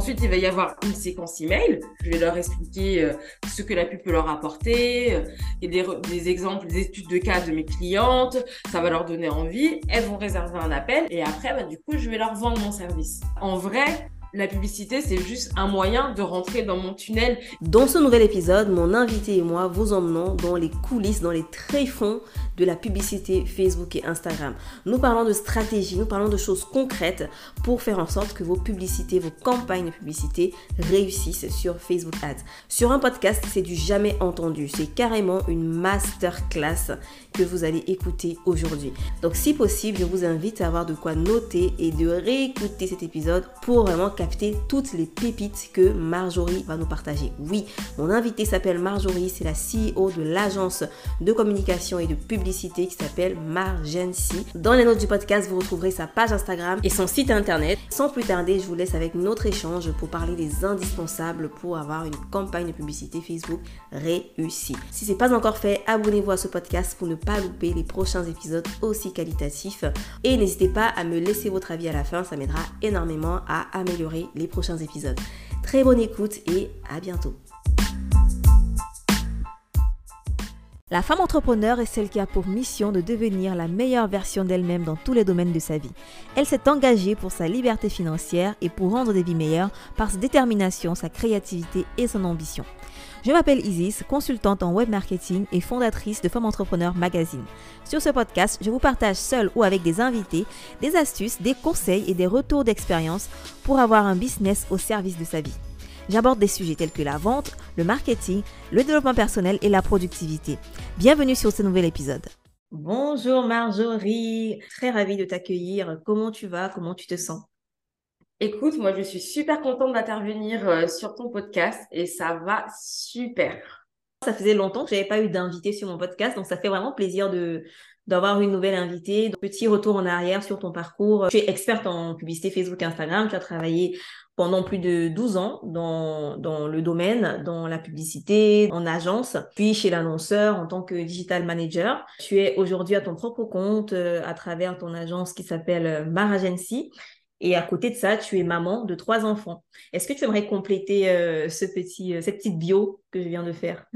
Ensuite, il va y avoir une séquence email. Je vais leur expliquer euh, ce que la pub peut leur apporter, euh, et des, des, exemples, des études de cas de mes clientes. Ça va leur donner envie. Elles vont réserver un appel et après, bah, du coup, je vais leur vendre mon service. En vrai, la publicité, c'est juste un moyen de rentrer dans mon tunnel. Dans ce nouvel épisode, mon invité et moi vous emmenons dans les coulisses, dans les tréfonds de la publicité Facebook et Instagram. Nous parlons de stratégie, nous parlons de choses concrètes pour faire en sorte que vos publicités, vos campagnes de publicité réussissent sur Facebook Ads. Sur un podcast, c'est du jamais entendu. C'est carrément une masterclass que vous allez écouter aujourd'hui. Donc si possible, je vous invite à avoir de quoi noter et de réécouter cet épisode pour vraiment capter toutes les pépites que Marjorie va nous partager. Oui, mon invité s'appelle Marjorie, c'est la CEO de l'agence de communication et de publicité qui s'appelle Margency. Dans les notes du podcast, vous retrouverez sa page Instagram et son site internet. Sans plus tarder, je vous laisse avec notre échange pour parler des indispensables pour avoir une campagne de publicité Facebook réussie. Si c'est pas encore fait, abonnez-vous à ce podcast pour ne pas louper les prochains épisodes aussi qualitatifs. Et n'hésitez pas à me laisser votre avis à la fin, ça m'aidera énormément à améliorer les prochains épisodes. Très bonne écoute et à bientôt. La femme entrepreneur est celle qui a pour mission de devenir la meilleure version d'elle-même dans tous les domaines de sa vie. Elle s'est engagée pour sa liberté financière et pour rendre des vies meilleures par sa détermination, sa créativité et son ambition. Je m'appelle Isis, consultante en web marketing et fondatrice de Femmes Entrepreneurs Magazine. Sur ce podcast, je vous partage seul ou avec des invités des astuces, des conseils et des retours d'expérience pour avoir un business au service de sa vie. J'aborde des sujets tels que la vente, le marketing, le développement personnel et la productivité. Bienvenue sur ce nouvel épisode. Bonjour Marjorie, très ravie de t'accueillir. Comment tu vas? Comment tu te sens? Écoute, moi, je suis super contente d'intervenir euh, sur ton podcast et ça va super. Ça faisait longtemps que je n'avais pas eu d'invité sur mon podcast, donc ça fait vraiment plaisir de d'avoir une nouvelle invitée. Petit retour en arrière sur ton parcours. Tu es experte en publicité Facebook et Instagram. Tu as travaillé pendant plus de 12 ans dans, dans le domaine, dans la publicité, en agence, puis chez l'annonceur en tant que digital manager. Tu es aujourd'hui à ton propre compte euh, à travers ton agence qui s'appelle euh, Mar Agency. Et à côté de ça, tu es maman de trois enfants. Est-ce que tu aimerais compléter euh, ce petit, euh, cette petite bio que je viens de faire?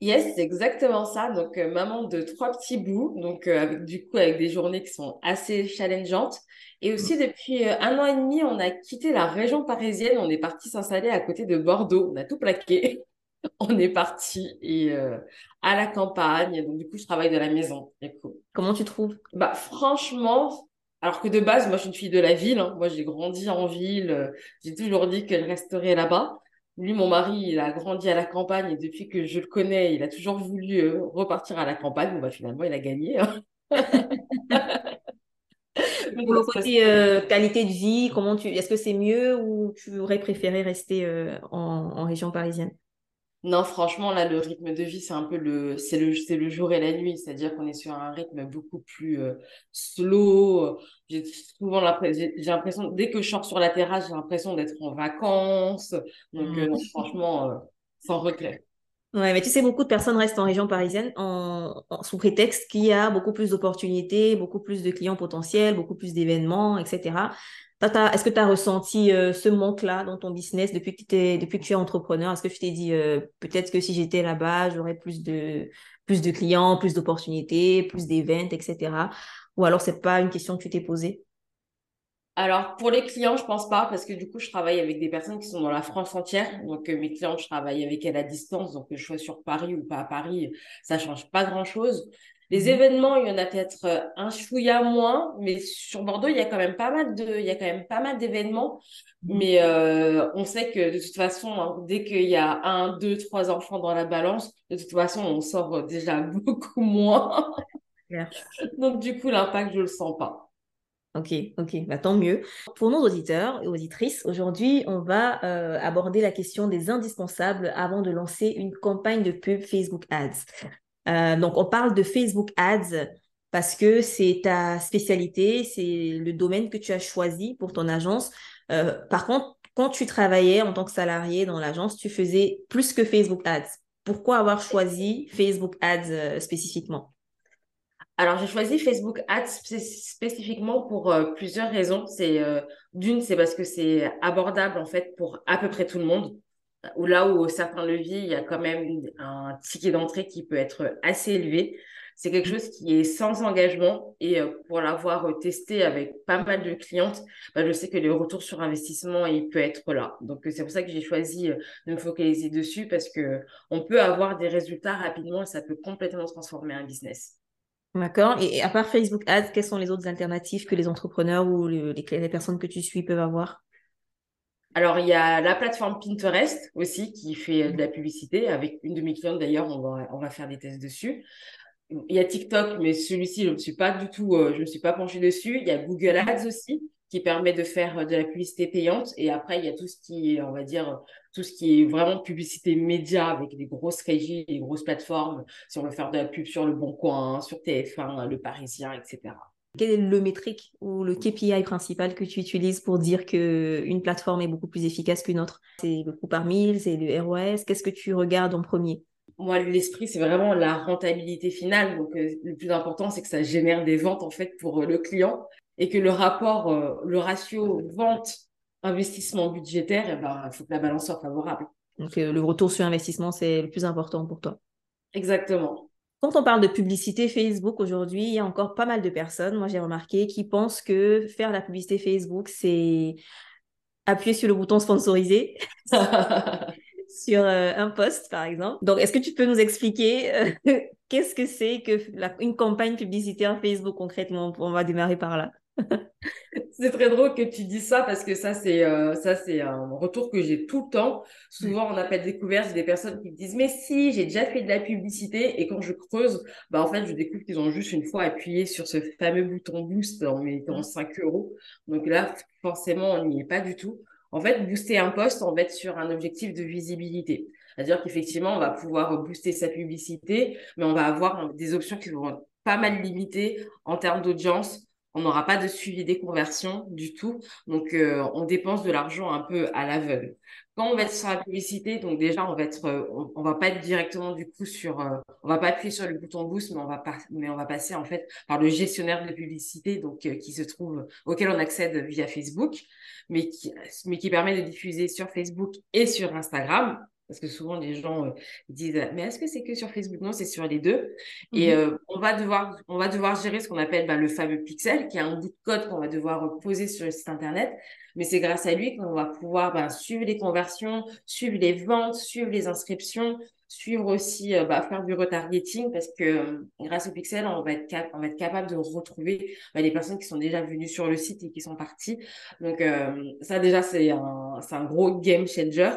Yes, c'est exactement ça. Donc, euh, maman de trois petits bouts, donc avec, du coup avec des journées qui sont assez challengeantes. Et aussi, depuis un an et demi, on a quitté la région parisienne. On est parti s'installer à côté de Bordeaux. On a tout plaqué. on est parti et à la campagne. Donc, du coup, je travaille de la maison. Comment tu trouves? Bah, franchement, alors que de base, moi, je suis une fille de la ville. Hein. Moi, j'ai grandi en ville. Euh, j'ai toujours dit que je resterais là-bas. Lui, mon mari, il a grandi à la campagne et depuis que je le connais, il a toujours voulu euh, repartir à la campagne. Bon, bah, finalement, il a gagné. Hein. Pour le côté euh, qualité de vie, comment tu, est-ce que c'est mieux ou tu aurais préféré rester en région parisienne? Non, franchement, là, le rythme de vie, c'est un peu le, c'est le, c'est le jour et la nuit. C'est-à-dire qu'on est sur un rythme beaucoup plus euh, slow. J'ai souvent l'impression, j'ai l'impression, dès que je sors sur la terrasse, j'ai l'impression d'être en vacances. Donc, euh, mmh. franchement, euh, sans regret. Ouais, mais tu sais, beaucoup de personnes restent en région parisienne en, sous prétexte qu'il y a beaucoup plus d'opportunités, beaucoup plus de clients potentiels, beaucoup plus d'événements, etc. Est-ce que tu as ressenti euh, ce manque-là dans ton business depuis que, depuis que tu es entrepreneur? Est-ce que tu t'es dit euh, peut-être que si j'étais là-bas, j'aurais plus de, plus de clients, plus d'opportunités, plus d'événements, etc. Ou alors c'est pas une question que tu t'es posée? Alors, pour les clients, je pense pas, parce que du coup, je travaille avec des personnes qui sont dans la France entière. Donc, euh, mes clients, je travaille avec elles à distance. Donc, que je sois sur Paris ou pas à Paris, ça change pas grand-chose. Les mmh. événements, il y en a peut-être euh, un chouïa moins, mais sur Bordeaux, il y a quand même pas mal de, il y a quand même pas mal d'événements. Mmh. Mais euh, on sait que de toute façon, hein, dès qu'il y a un, deux, trois enfants dans la balance, de toute façon, on sort déjà beaucoup moins. Donc du coup, l'impact, je le sens pas. Ok, ok, bah, tant mieux. Pour nos auditeurs et auditrices, aujourd'hui, on va euh, aborder la question des indispensables avant de lancer une campagne de pub Facebook Ads. Euh, donc, on parle de Facebook Ads parce que c'est ta spécialité, c'est le domaine que tu as choisi pour ton agence. Euh, par contre, quand tu travaillais en tant que salarié dans l'agence, tu faisais plus que Facebook Ads. Pourquoi avoir choisi Facebook Ads euh, spécifiquement? Alors, j'ai choisi Facebook Ads spécifiquement pour plusieurs raisons. C'est d'une, c'est parce que c'est abordable en fait pour à peu près tout le monde. Ou là où certains leviers, il y a quand même un ticket d'entrée qui peut être assez élevé. C'est quelque chose qui est sans engagement et euh, pour l'avoir euh, testé avec pas mal de clientes, bah, je sais que le retour sur investissement, il peut être là. Donc, euh, c'est pour ça que j'ai choisi de me focaliser dessus parce que on peut avoir des résultats rapidement et ça peut complètement transformer un business. D'accord. Et à part Facebook Ads, quelles sont les autres alternatives que les entrepreneurs ou les, les personnes que tu suis peuvent avoir? Alors, il y a la plateforme Pinterest aussi qui fait de la publicité. Avec une de mes d'ailleurs, on va, on va faire des tests dessus. Il y a TikTok, mais celui-ci, je ne suis pas du tout, euh, je me suis pas penchée dessus. Il y a Google Ads aussi, qui permet de faire euh, de la publicité payante. Et après, il y a tout ce qui est, on va dire, tout ce qui est vraiment publicité média avec des grosses régies, des grosses plateformes. Si on veut faire de la pub sur Le Bon Coin, sur TF1, Le Parisien, etc. Quel est le métrique ou le KPI principal que tu utilises pour dire qu'une plateforme est beaucoup plus efficace qu'une autre? C'est le coût par mille, c'est le ROS Qu'est-ce que tu regardes en premier? Moi, l'esprit, c'est vraiment la rentabilité finale. Donc, euh, le plus important, c'est que ça génère des ventes, en fait, pour euh, le client et que le rapport, euh, le ratio vente-investissement budgétaire, il eh ben, faut que la balance soit favorable. Donc, le retour sur investissement, c'est le plus important pour toi. Exactement. Quand on parle de publicité Facebook aujourd'hui, il y a encore pas mal de personnes, moi j'ai remarqué, qui pensent que faire la publicité Facebook, c'est appuyer sur le bouton sponsorisé sur euh, un post, par exemple. Donc, est-ce que tu peux nous expliquer euh, qu'est-ce que c'est que une campagne publicitaire Facebook concrètement? On va démarrer par là. C'est très drôle que tu dis ça parce que ça c'est euh, ça c'est un retour que j'ai tout le temps. Souvent on appelle découvert, j'ai des personnes qui me disent mais si j'ai déjà fait de la publicité et quand je creuse, bah en fait je découvre qu'ils ont juste une fois appuyé sur ce fameux bouton boost en mettant 5 euros. Donc là forcément on n'y est pas du tout. En fait, booster un poste, on va être sur un objectif de visibilité. C'est-à-dire qu'effectivement, on va pouvoir booster sa publicité, mais on va avoir des options qui vont être pas mal limitées en termes d'audience. On n'aura pas de suivi des conversions du tout. Donc, euh, on dépense de l'argent un peu à l'aveugle. Quand on va être sur la publicité, donc déjà, on va être, euh, on, va pas être directement du coup sur, euh, on va pas appuyer sur le bouton boost, mais on va passer en fait par le gestionnaire de publicité, donc qui se trouve, auquel on accède via Facebook mais qui permet de diffuser sur Facebook et sur Instagram. Parce que souvent, les gens euh, disent, mais est-ce que c'est que sur Facebook? Non, c'est sur les deux. Et mhm. euh, on, va devoir, on va devoir gérer ce qu'on appelle bah, le fameux pixel, qui est un bout de code qu'on va devoir poser sur le site Internet. Mais c'est grâce à lui qu'on va pouvoir bah, suivre les conversions, suivre les ventes, suivre les inscriptions, suivre aussi, euh, bah, faire du retargeting parce que euh, grâce au pixel, on va être, on va être capable de retrouver bah, les personnes qui sont déjà venues sur le site et qui sont parties. Donc, euh, ça, déjà, c'est un, un gros game changer.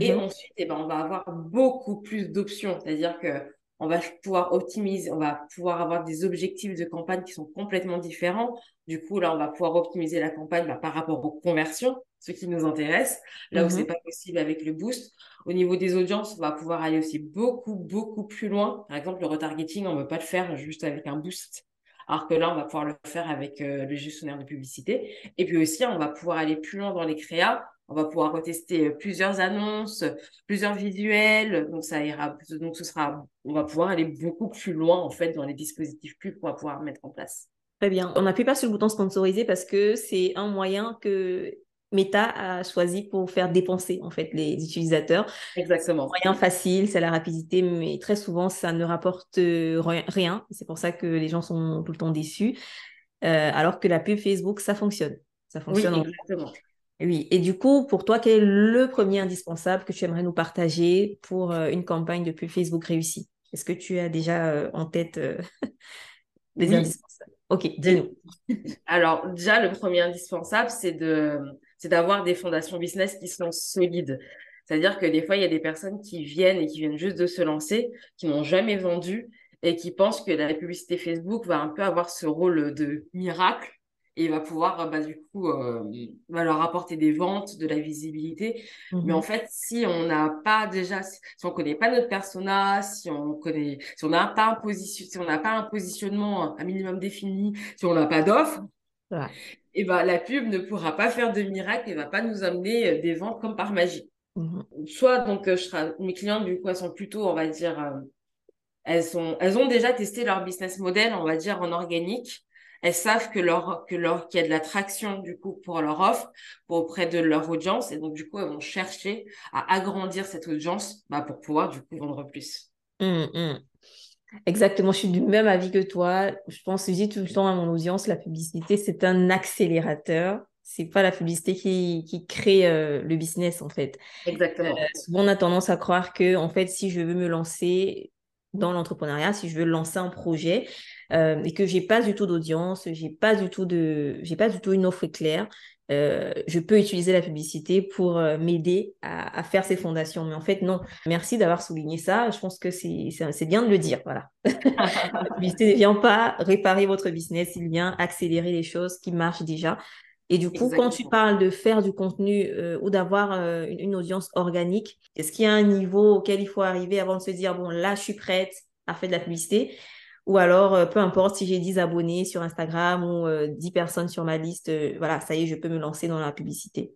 Et mhm. ensuite, eh ben, on va avoir beaucoup plus d'options. C'est-à-dire que on va pouvoir optimiser, on va pouvoir avoir des objectifs de campagne qui sont complètement différents. Du coup, là, on va pouvoir optimiser la campagne bah, par rapport aux conversions, ce qui nous intéresse. Là où ce où mhm. c'est pas possible avec le boost. Au niveau des audiences, on va pouvoir aller aussi beaucoup, beaucoup plus loin. Par exemple, le retargeting, on ne veut pas le faire juste avec un boost. Alors que là, on va pouvoir le faire avec euh, le gestionnaire de publicité. Et puis aussi, on va pouvoir aller plus loin dans les créas on va pouvoir retester euh, plusieurs annonces, plusieurs visuels. Donc, ça ira, donc ce sera, on va pouvoir aller beaucoup plus loin, en fait, dans les dispositifs pubs qu'on va pouvoir mettre en place. Très bien. On n'appuie pas sur le bouton sponsoriser parce que c'est un moyen que Meta a choisi pour faire dépenser en fait les utilisateurs. Exactement. C'est un moyen facile, c'est la rapidité, mais très souvent ça ne rapporte euh, rien. C'est pour ça que les gens sont tout le temps déçus. Euh, alors que la pub Facebook, ça fonctionne. Ça fonctionne. Oui, exactement. Oui, et du coup, pour toi, quel est le premier indispensable que tu aimerais nous partager pour euh, une campagne de pub Facebook réussie? Est-ce que tu as déjà euh, en tête euh, des indispensables? Ok, dis-nous. Alors, déjà, le premier indispensable, c'est de, c'est d'avoir des fondations business qui sont solides. C'est-à-dire que des fois, il y a des personnes qui viennent et qui viennent juste de se lancer, qui n'ont jamais vendu et qui pensent que la publicité Facebook va un peu avoir ce rôle de miracle et va pouvoir euh, bah, du coup euh, va leur apporter des ventes, de la visibilité. Mais en fait, si on n'a pas déjà, si on connaît pas notre persona, si on connaît, si on n'a pas un position, si on n'a pas un positionnement un minimum défini, si on n'a pas d'offre, et ben la pub ne pourra pas faire de miracle et va pas nous amener euh, des ventes comme par magie. Mhm. Soit donc je serai, mes clients du coup elles sont plutôt on va dire elles, sont, elles ont déjà testé leur business model, on va dire, en organique. Elles savent que leur, que leur, qu'il y a de l'attraction, du coup, pour leur offre, pour auprès de leur audience. Et donc, du coup, elles vont chercher à agrandir cette audience bah, pour pouvoir, du coup, vendre plus. Hum, hum. Exactement, je suis du même avis que toi. Je pense, je dis tout le temps à mon audience, la publicité, c'est un accélérateur. C'est pas la publicité qui, qui crée euh, le business, en fait. Exactement. Euh, souvent, on a tendance à croire que, en fait, si je veux me lancer dans l'entrepreneuriat, si je veux lancer un projet euh, et que j'ai pas du tout d'audience, j'ai pas du tout de, j'ai pas du tout une offre claire, euh, je peux utiliser la publicité pour euh, m'aider à, faire ces fondations. Mais en fait, non. Merci d'avoir souligné ça. Je pense que c'est bien de le dire. Voilà. la publicité ne vient pas réparer votre business, il vient accélérer les choses qui marchent déjà. Et du coup, quand tu parles de faire du contenu euh, ou d'avoir une, une, audience organique, est-ce qu'il y a un niveau auquel il faut arriver avant de se dire, bon, là, je suis prête à faire de la publicité? Ou alors, euh, peu importe si j'ai 10 abonnés sur Instagram ou 10 euh, personnes sur ma liste, euh, voilà, ça y est, je peux me lancer dans la publicité.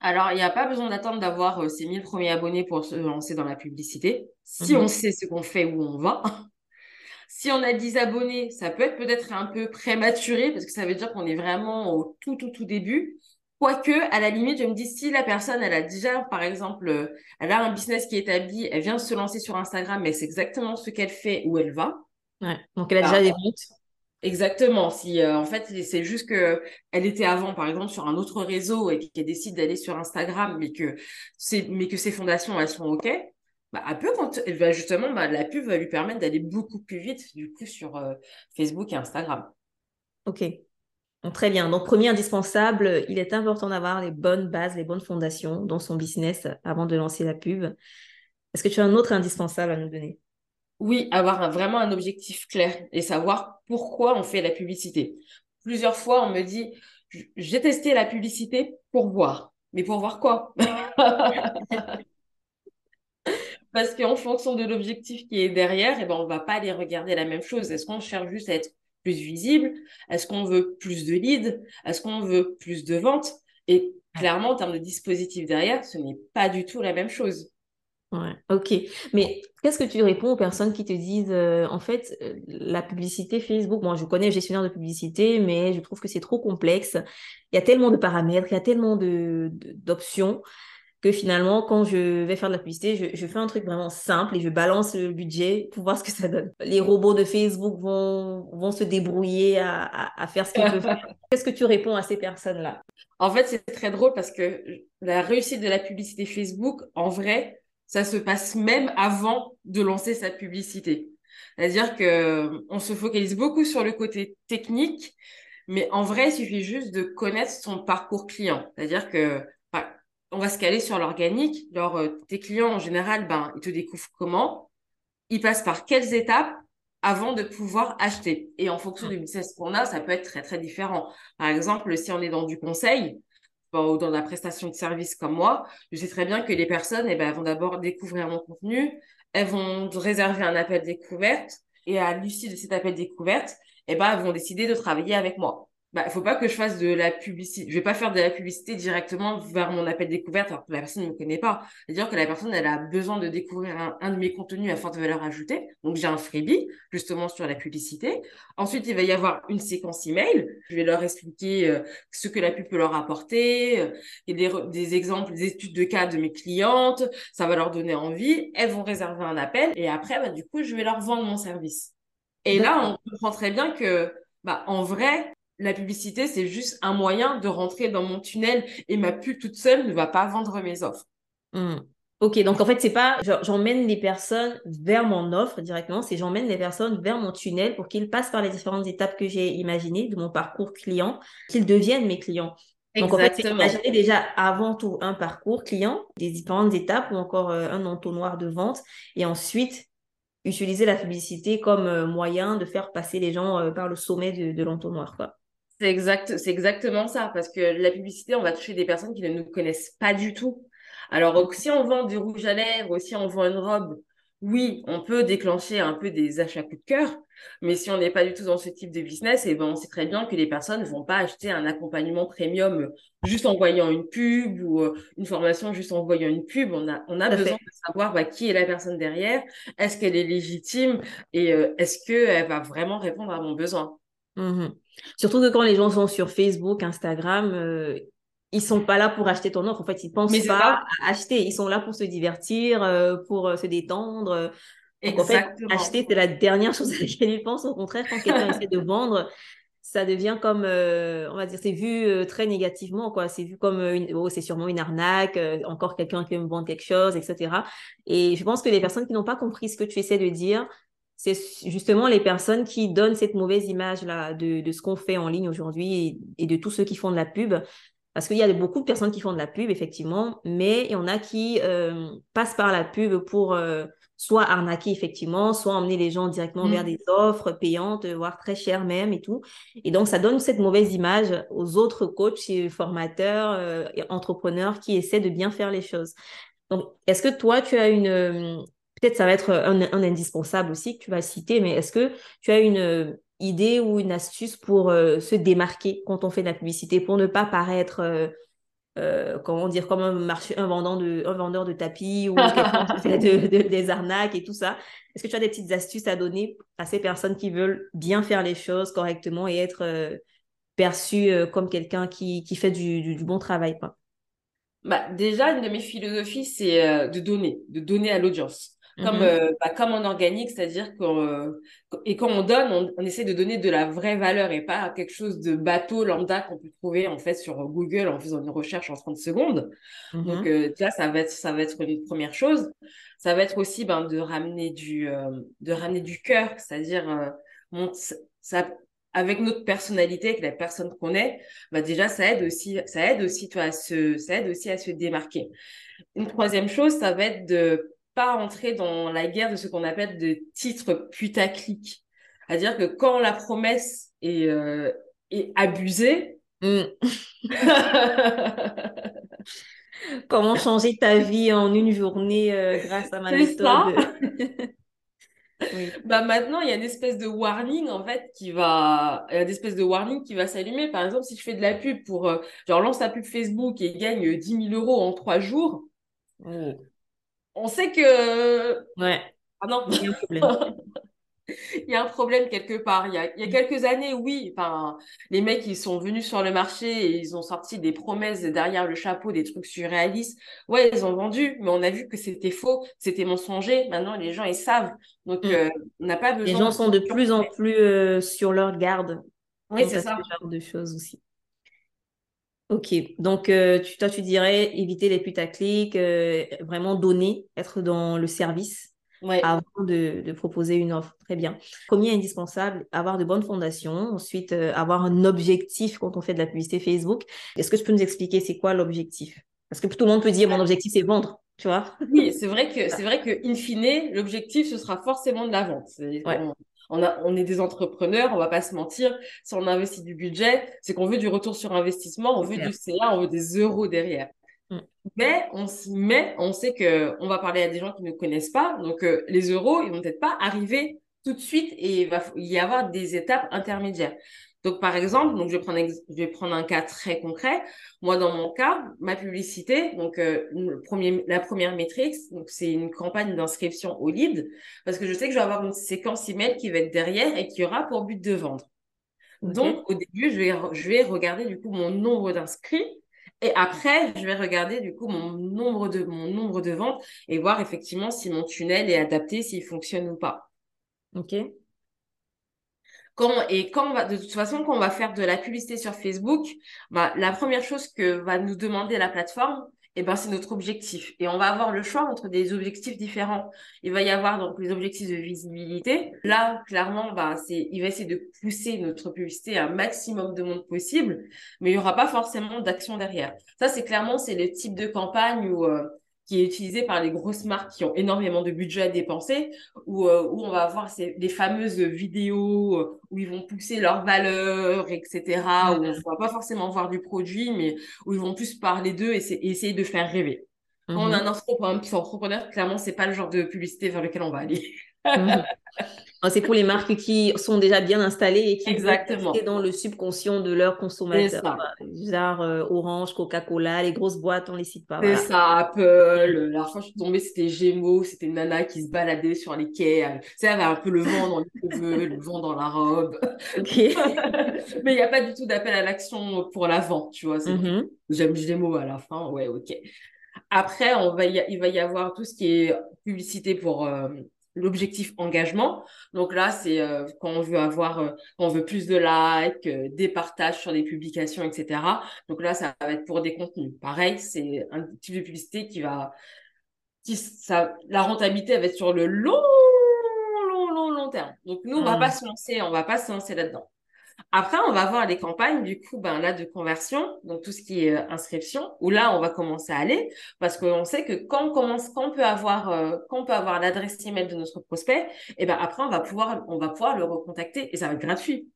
Alors, il n'y a pas besoin d'attendre d'avoir ces 1000 premiers abonnés pour se lancer dans la publicité. Si on mhm. sait ce qu'on fait, où on va. si on a 10 abonnés, ça peut être peut-être un peu prématuré parce que ça veut dire qu'on est vraiment au tout, tout, tout début. Quoique, à la limite, je me dis, si la personne, elle a déjà, par exemple, elle a un business qui est établi, elle vient de se lancer sur Instagram, mais c'est exactement ce qu'elle fait, où elle va, Ouais. Donc, elle a déjà des ventes. Exactement. Si euh, en fait c'est juste que elle était avant par exemple sur un autre réseau et qu'elle décide d'aller sur Instagram, mais que c'est mais que ses fondations elles sont ok, bah un peu quand elle va justement bah, la pub va lui permettre d'aller beaucoup plus vite du coup sur euh, Facebook et Instagram. Ok. Donc, très bien. Donc premier indispensable, il est important d'avoir les bonnes bases, les bonnes fondations dans son business avant de lancer la pub. Est-ce que tu as un autre indispensable à nous donner? Oui, avoir vraiment un objectif clair et savoir pourquoi on fait la publicité. Plusieurs fois, on me dit, j'ai testé la publicité pour voir. Mais pour voir quoi? Parce qu'en fonction de l'objectif qui est derrière, eh ben, on va pas aller regarder la même chose. Est-ce qu'on cherche juste à être plus visible? Est-ce qu'on veut plus de leads? Est-ce qu'on veut plus de ventes? Et clairement, en termes de dispositif derrière, ce n'est pas du tout la même chose. Ouais, ok. Mais qu'est-ce que tu réponds aux personnes qui te disent, euh, en fait, euh, la publicité Facebook, moi je connais le gestionnaire de publicité, mais je trouve que c'est trop complexe. Il y a tellement de paramètres, il y a tellement de, d'options que finalement, quand je vais faire de la publicité, je, je, fais un truc vraiment simple et je balance le budget pour voir ce que ça donne. Les robots de Facebook vont, vont se débrouiller à, à, à faire ce qu'ils peuvent faire. Qu'est-ce que tu réponds à ces personnes-là? En fait, c'est très drôle parce que la réussite de la publicité Facebook, en vrai, ça se passe même avant de lancer sa publicité. C'est-à-dire que on se focalise beaucoup sur le côté technique, mais en vrai, il suffit juste de connaître son parcours client. C'est-à-dire que on va se caler sur l'organique. Alors, euh, tes clients, en général, ben, ils te découvrent comment, ils passent par quelles étapes avant de pouvoir acheter? Et en fonction du business qu'on a, ça peut être très, très différent. Par exemple, si on est dans du conseil, ou dans la prestation de service comme moi, je sais très bien que les personnes eh ben, vont d'abord découvrir mon contenu, elles vont réserver un appel découverte et à l'issue de cet appel découverte, eh ben, elles vont décider de travailler avec moi bah, faut pas que je fasse de la publicité. Je vais pas faire de la publicité directement vers mon appel découverte alors que la personne ne me connaît pas. C'est-à-dire que la personne, elle a besoin de découvrir un, de mes contenus à forte valeur ajoutée. Donc, j'ai un freebie, justement, sur la publicité. Ensuite, il va y avoir une séquence email. Je vais leur expliquer euh, ce que la pub peut leur apporter, euh, et des, des exemples, des études de cas de mes clientes. Ça va leur donner envie. Elles vont réserver un appel et après, bah, du coup, je vais leur vendre mon service. Et là, on comprend très bien que, bah, en vrai, la publicité, c'est juste un moyen de rentrer dans mon tunnel et ma pub toute seule ne va pas vendre mes offres. Hmm. Ok, donc en fait, c'est pas j'emmène les personnes vers mon offre directement, c'est j'emmène les personnes vers mon tunnel pour qu'ils passent par les différentes étapes que j'ai imaginées de mon parcours client, qu'ils deviennent mes clients. Donc en fait, imaginer déjà avant tout un parcours client, des différentes étapes ou encore euh, un entonnoir de vente et ensuite utiliser la publicité comme euh, moyen de faire passer les gens euh, par le sommet de, de l'entonnoir. Quoi. C'est exact, c'est exactement ça, parce que la publicité, on va toucher des personnes qui ne nous connaissent pas du tout. Alors, si on vend du rouge à lèvres ou si on vend une robe, oui, on peut déclencher un peu des achats coup de cœur, mais si on n'est pas du tout dans ce type de business, et eh ben on sait très bien que les personnes ne vont pas acheter un accompagnement premium juste en voyant une pub ou euh, une formation juste en voyant une pub. On a, on a besoin de savoir bah, qui est la personne derrière, est-ce qu'elle est légitime et euh, est-ce qu'elle va vraiment répondre à mon besoin. Mmh Surtout que quand les gens sont sur Facebook, Instagram, euh, ils sont pas là pour acheter ton offre. En fait, ils pensent pas à acheter. Ils sont là pour se divertir, euh, pour euh, se détendre. Donc, en fait, acheter, c'est la dernière chose à laquelle ils pensent. Au contraire, quand quelqu'un essaie de vendre, ça devient comme, euh, on va dire, c'est vu très négativement, quoi. C'est vu comme, une, oh, c'est sûrement une arnaque, encore quelqu'un qui veut me vendre quelque chose, etc. Et je pense que les personnes qui n'ont pas compris ce que tu essaies de dire, c'est justement les personnes qui donnent cette mauvaise image-là de, de ce qu'on fait en ligne aujourd'hui et, et, de tous ceux qui font de la pub. Parce qu'il y a beaucoup de personnes qui font de la pub, effectivement, mais il y en a qui euh, passent par la pub pour euh, soit arnaquer, effectivement, soit emmener les gens directement vers mm. des offres payantes, voire très chères même et tout. Et donc, ça donne cette mauvaise image aux autres coachs, formateurs, euh, et entrepreneurs qui essaient de bien faire les choses. Donc, est-ce que toi, tu as une... Peut-être ça va être un, un, indispensable aussi que tu vas citer, mais est-ce que tu as une idée ou une astuce pour euh, se démarquer quand on fait de la publicité, pour ne pas paraître, euh, euh, comment dire, comme un, marché, un, vendeur de, un vendeur de tapis ou quelqu'un qui fait des arnaques et tout ça? Est-ce que tu as des petites astuces à donner à ces personnes qui veulent bien faire les choses correctement et être perçues comme quelqu'un qui, qui, fait du, du, bon travail quoi? Bah, déjà, une de mes philosophies, c'est de donner, de donner à l'audience comme, mmh euh, bah, comme en organique, c'est-à-dire qu'on euh, et quand on donne, on, essaie de donner de la vraie valeur et pas quelque chose de bateau lambda qu'on peut trouver en fait sur Google en faisant une recherche en 30 secondes. Donc euh, là, ça va être ça va être une première chose. Ça va être aussi ben, de ramener du de ramener du cœur, c'est-à-dire ça avec notre personnalité, avec la personne qu'on est, bah déjà ça aide aussi ça aide aussi toi à se ça aide aussi à se démarquer. Une troisième chose, ça va être de pas entrer dans la guerre de ce qu'on appelle de titres putaclic. C'est-à-dire que quand la promesse est, euh, est abusée, mm. Comment changer ta vie en une journée euh, grâce à ma méthode? Bah maintenant, il y a une espèce de warning en fait qui va, il y a une espèce de warning qui va s'allumer. Par exemple, si je fais de la pub pour, euh, genre lance la pub Facebook et gagne 10 000 euros en trois jours, mm on sait que. Ouais. Ah non. Il y a un problème. il y a un problème quelque part. Il y a, il y a quelques années, oui, enfin, les mecs, ils sont venus sur le marché et ils ont sorti des promesses derrière le chapeau, des trucs surréalistes. Ouais, ils ont vendu, mais on a vu que c'était faux, c'était mensonger. Maintenant, les gens, ils savent. Donc, mm. euh, on n'a pas besoin. Les gens sont de plus en plus euh, sur leur garde. Oui, c'est ça. Ce genre de choses aussi. Ok, donc euh, tu, toi tu dirais éviter les putaclics, euh, vraiment donner, être dans le service avant de, proposer une offre. Très bien. Premier indispensable, avoir de bonnes fondations. Ensuite, euh, avoir un objectif quand on fait de la publicité Facebook. Est-ce que tu peux nous expliquer c'est quoi l'objectif? Parce que tout le monde peut dire mon objectif c'est vendre, tu vois? Oui, c'est vrai que c'est vrai que in fine, l'objectif ce sera forcément de la vente. Ouais on, a, on est des entrepreneurs, on va pas se mentir. Si on investit du budget, c'est qu'on veut du retour sur investissement, on veut du CA, on veut des euros derrière. Mm. Mais on sait que on va parler à des gens qui ne connaissent pas, donc euh, les euros, ils vont peut-être pas arriver tout de suite et il va y avoir des étapes intermédiaires. Donc, par exemple, donc je vais prendre, je vais prendre un cas très concret. Moi, dans mon cas, ma publicité, donc euh, le premier, la première métrique, c'est une campagne d'inscription au lead, parce que je sais que je vais avoir une séquence email qui va être derrière et qui aura pour but de vendre. Donc, au début, je vais, je vais regarder du coup mon nombre d'inscrits et après, je vais regarder du coup mon nombre de, mon nombre de ventes et voir effectivement si mon tunnel est adapté, s'il fonctionne ou pas. OK et quand on va, de toute façon, quand on va faire de la publicité sur Facebook, bah, la première chose que va nous demander la plateforme, eh ben, c'est notre objectif. Et on va avoir le choix entre des objectifs différents. Il va y avoir donc les objectifs de visibilité. Là, clairement, bah, c'est, il va essayer de pousser notre publicité à un maximum de monde possible, mais il n'y aura pas forcément d'action derrière. Ça, c'est clairement, c'est le type de campagne où, euh, qui est utilisé par les grosses marques qui ont énormément de budget à dépenser, où, euh, où on va avoir ces, les fameuses vidéos euh, où ils vont pousser leurs valeurs, etc., où on ne va pas forcément voir du produit, mais où ils vont plus parler d'eux et, et, essayer de faire rêver. Quand on a un entrepreneur, clairement, c'est pas le genre de publicité vers lequel on va aller. Mhm. C'est pour les marques qui sont déjà bien installées et qui Exactement. sont dans le subconscient de leurs consommateurs. Genre euh, Orange, Coca-Cola, les grosses boîtes, on les cite pas. C'est ça, Apple. La fois, je suis tombée, c'était Gémeaux, c'était nana qui se baladait sur les quais. Sais, elle avait un peu le vent dans les cheveux, le vent dans la robe. Ok. Mais il n'y a pas du tout d'appel à l'action pour l'avant, tu vois. Mm-hmm. J'aime Gémeaux à la fin, ouais, ok. Après, on va il va y avoir tout ce qui est publicité pour euh, l'objectif engagement. Donc là, c'est euh, quand on veut avoir, euh, quand on veut plus de likes, des partages sur les publications, etc. Donc là, ça va être pour des contenus. Pareil, c'est un type de publicité qui va, qui, ça, la rentabilité va être sur le long, long, long, long terme. Donc nous, on va mmh. pas se lancer, on va pas se lancer là-dedans. Après, on va voir les campagnes, du coup, ben, là, de conversion, donc tout ce qui est euh, inscription, où là, on va commencer à aller, parce qu'on sait que quand on commence, quand on peut avoir, euh, quand on peut avoir l'adresse email de notre prospect, et ben après, on va pouvoir, on va pouvoir le recontacter et ça va être gratuit.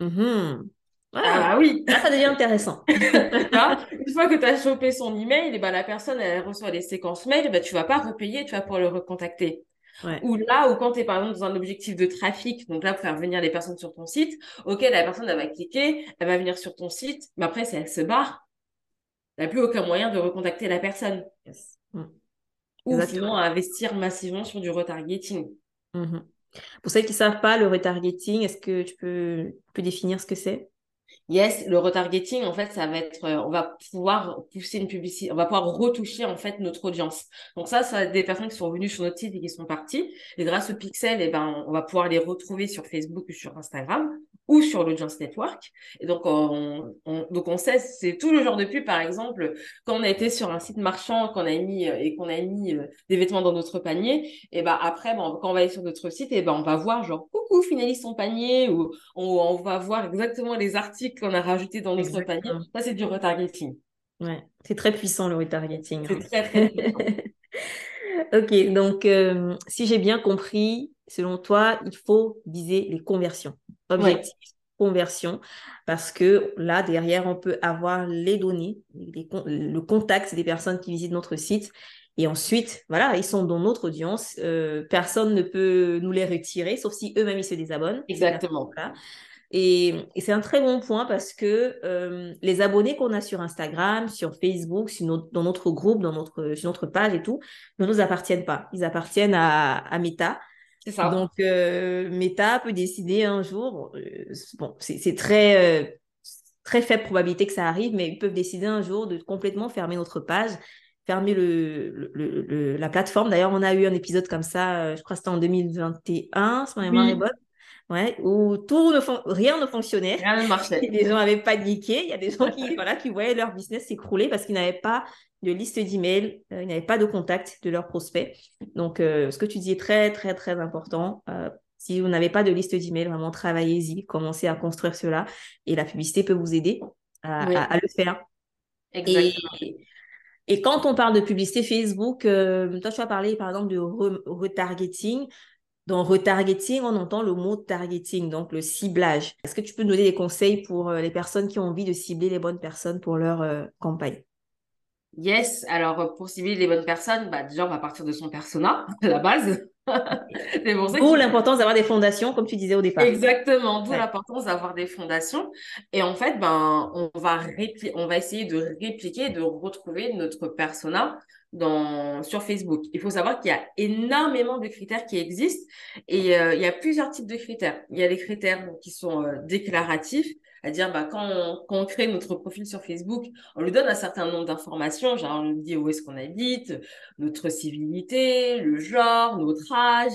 Mm-hmm. Ah, bah oui. Là, ça devient intéressant. Une fois que tu as chopé son email, et ben, la personne, elle reçoit les séquences mail, ben, tu vas pas repayer, tu vas pouvoir le recontacter. Ou là, ou quand tu es par exemple dans un objectif de trafic, donc là, pour faire venir les personnes sur ton site, ok, la personne, elle va cliquer, elle va venir sur ton site, mais après, si elle se barre, elle n'a plus aucun moyen de recontacter la personne. Mm. Ou sinon, investir massivement sur du retargeting. Mm-hmm. Pour celles qui ne savent pas, le retargeting, est-ce que tu peux, peux définir ce que c'est? Yes, le retargeting, en fait, ça va être, euh, on va pouvoir pousser une publicité, on va pouvoir retoucher, en fait, notre audience. Donc ça, ça des personnes qui sont venues sur notre site et qui sont parties. Et grâce au pixel, eh ben, on va pouvoir les retrouver sur Facebook ou sur Instagram ou sur l'audience network. Et donc, on, donc on sait, c'est tout le genre de pub, par exemple, quand on a été sur un site marchand, qu'on a mis euh, et qu'on a mis euh, des vêtements dans notre panier, et ben après, ben, quand on va aller sur notre site, et ben on va voir genre coucou, finalise ton panier, ou on, va voir exactement les articles qu'on a rajoutés dans notre panier. Ça, c'est du retargeting. Ouais, c'est très puissant le retargeting. C'est très très puissant. ok, donc euh, si j'ai bien compris, selon toi, il faut viser les conversions. Objectif, conversion, parce que là, derrière, on peut avoir les données, le contact des personnes qui visitent notre site. Et ensuite, voilà, ils sont dans notre audience. Euh, personne ne peut nous les retirer, sauf si eux-mêmes ils se désabonnent. Exactement. Et, c'est un très bon point parce que euh, les abonnés qu'on a sur Instagram, sur Facebook, dans notre groupe, dans notre, sur notre page et tout, ne nous appartiennent pas. Ils appartiennent à, à Meta. Ça. Donc, euh, Meta peut décider un jour, euh, bon, c'est très, euh, très faible probabilité que ça arrive, mais ils peuvent décider un jour de complètement fermer notre page, fermer le, le, la plateforme. D'ailleurs, on a eu un épisode comme ça, je crois que c'était en 2021, si ma mémoire est bonne. Ouais, où tout ne rien ne fonctionnait. Rien ne marchait. Les gens avaient paniqué. Il y a des gens qui, voilà, qui voyaient leur business s'écrouler parce qu'ils n'avaient pas de liste d'emails, euh, ils n'avaient pas de contact de leurs prospects. Donc, euh, ce que tu dis est très, très, très important. Euh, si vous n'avez pas de liste d'emails, vraiment travaillez-y, commencez à construire cela et la publicité peut vous aider à, le faire. Exactement. Et, quand on parle de publicité Facebook, toi, tu as parlé par exemple de retargeting. Dans retargeting, on entend le mot targeting, donc le ciblage. Est-ce que tu peux nous donner des conseils pour les personnes qui ont envie de cibler les bonnes personnes pour leur campagne? Yes, alors pour cibler les bonnes personnes, bah, déjà on va partir de son persona, à la base. c'est D'où l'importance d'avoir des fondations, comme tu disais au départ. Exactement, d'où l'importance d'avoir des fondations. Et en fait, ben, on va, on va essayer de répliquer, de retrouver notre persona dans, sur Facebook. Il faut savoir qu'il y a énormément de critères qui existent et euh, il y a plusieurs types de critères. Il y a les critères qui sont euh, déclaratifs, c'est-à-dire, bah, quand, on, quand, on, crée notre profil sur Facebook, on lui donne un certain nombre d'informations, genre on lui dit où est-ce qu'on habite, notre civilité, le genre, notre âge,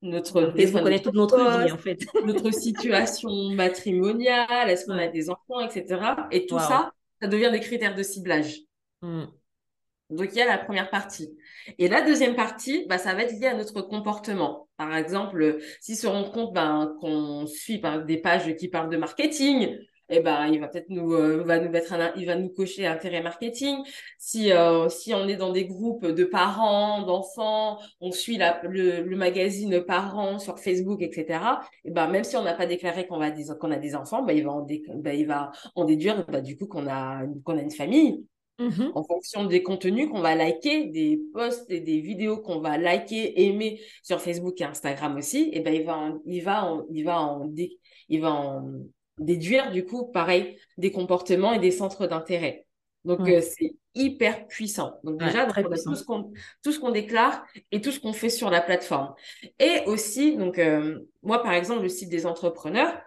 notre Facebook connaît toute notre vie en fait. notre situation matrimoniale, est-ce qu'on a des enfants, etc. Et tout ça, ça devient des critères de ciblage. Hmm. Donc, il y a la première partie. Et la deuxième partie, bah, ça va être lié à notre comportement. Par exemple, si se rend compte ben, qu'on suit par des pages qui parlent de marketing, eh ben, il va peut-être nous, euh, va nous mettre un, il va nous cocher intérêt marketing. Si, euh, si on est dans des groupes de parents, d'enfants, on suit le, magazine parents sur Facebook, etc. Eh ben, même si on n'a pas déclaré qu'on va qu'on a des enfants, ben, il va en, déduire, du coup, qu'on a, qu'on a une famille. Mhm. En fonction des contenus qu'on va liker, des posts et des vidéos qu'on va liker, aimer sur Facebook et Instagram aussi, et ben il va il va il va il va en déduire du coup pareil des comportements et des centres d'intérêt. Donc, euh, c'est hyper puissant. Donc, déjà, tout ce qu'on tout ce qu'on déclare et tout ce qu'on fait sur la plateforme. Et aussi, donc, euh, moi, par exemple, le site des entrepreneurs,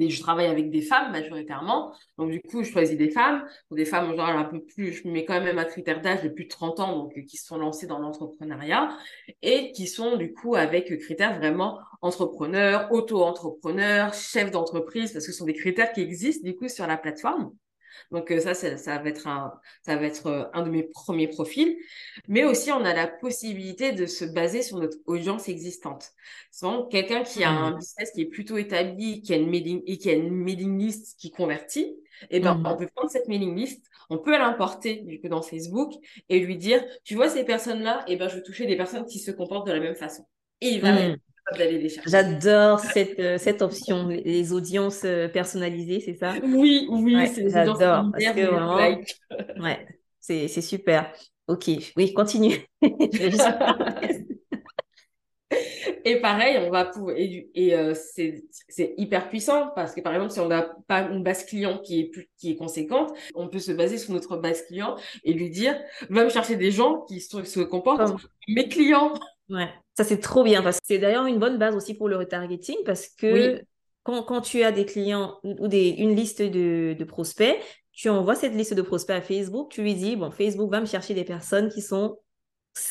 je travaille avec des femmes majoritairement. Donc, du coup, je choisis des femmes, des femmes, genre, un peu plus, je mets quand même un critère d'âge de plus de 30 ans, donc, qui se sont lancées dans l'entrepreneuriat et qui sont, du coup, avec critères vraiment entrepreneurs, auto-entrepreneurs, chefs d'entreprise, parce que ce sont des critères qui existent, du coup, sur la plateforme. Donc euh, ça, ça va être un, ça va être euh, un de mes premiers profils. Mais aussi, on a la possibilité de se baser sur notre audience existante. Souvent, quelqu'un qui a un mmh. business qui est plutôt établi, qui a une mailing, et qui a une mailing list qui convertit, et eh ben, mmh. on peut prendre cette mailing list, on peut l'importer du coup dans Facebook et lui dire, tu vois ces personnes-là, et eh ben, je veux toucher des personnes qui se comportent de la même façon. Et il va mmh. J'adore cette, euh, cette option, les audiences euh, personnalisées, c'est ça? Oui, oui, c'est J'adore. ouais, c'est super. Ok, oui, continue. et pareil, on va pour et, et euh, c'est hyper puissant parce que par exemple, si on n'a pas une base client qui est plus, qui est conséquente, on peut se baser sur notre base client et lui dire va me chercher des gens qui se, comportent comme mes clients. Ouais, ça c'est trop bien parce que c'est d'ailleurs une bonne base aussi pour le retargeting parce que quand, quand, tu as des clients ou des, une liste de, de, prospects, tu envoies cette liste de prospects à Facebook, tu lui dis, bon, Facebook va me chercher des personnes qui sont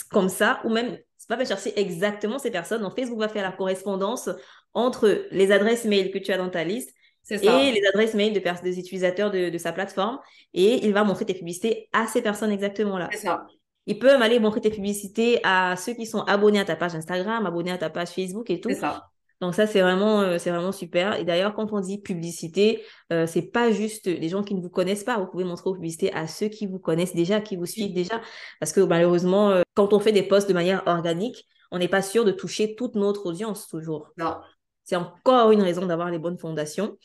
comme ça ou même va me chercher exactement ces personnes. Donc Facebook va faire la correspondance entre les adresses mail que tu as dans ta liste et les adresses mail de des utilisateurs de, de, sa plateforme et il va montrer tes publicités à ces personnes exactement là. C'est ça. Ils peuvent aller montrer tes publicités à ceux qui sont abonnés à ta page Instagram, abonnés à ta page Facebook et tout. C'est ça. Donc ça, c'est vraiment, euh, c'est vraiment super. Et d'ailleurs, quand on dit publicité, euh, c'est pas juste les gens qui ne vous connaissent pas. Vous pouvez montrer vos publicités à ceux qui vous connaissent déjà, qui vous suivent déjà. Parce que malheureusement, euh, quand on fait des posts de manière organique, on n'est pas sûr de toucher toute notre audience toujours. Non. C'est encore une raison d'avoir les bonnes fondations.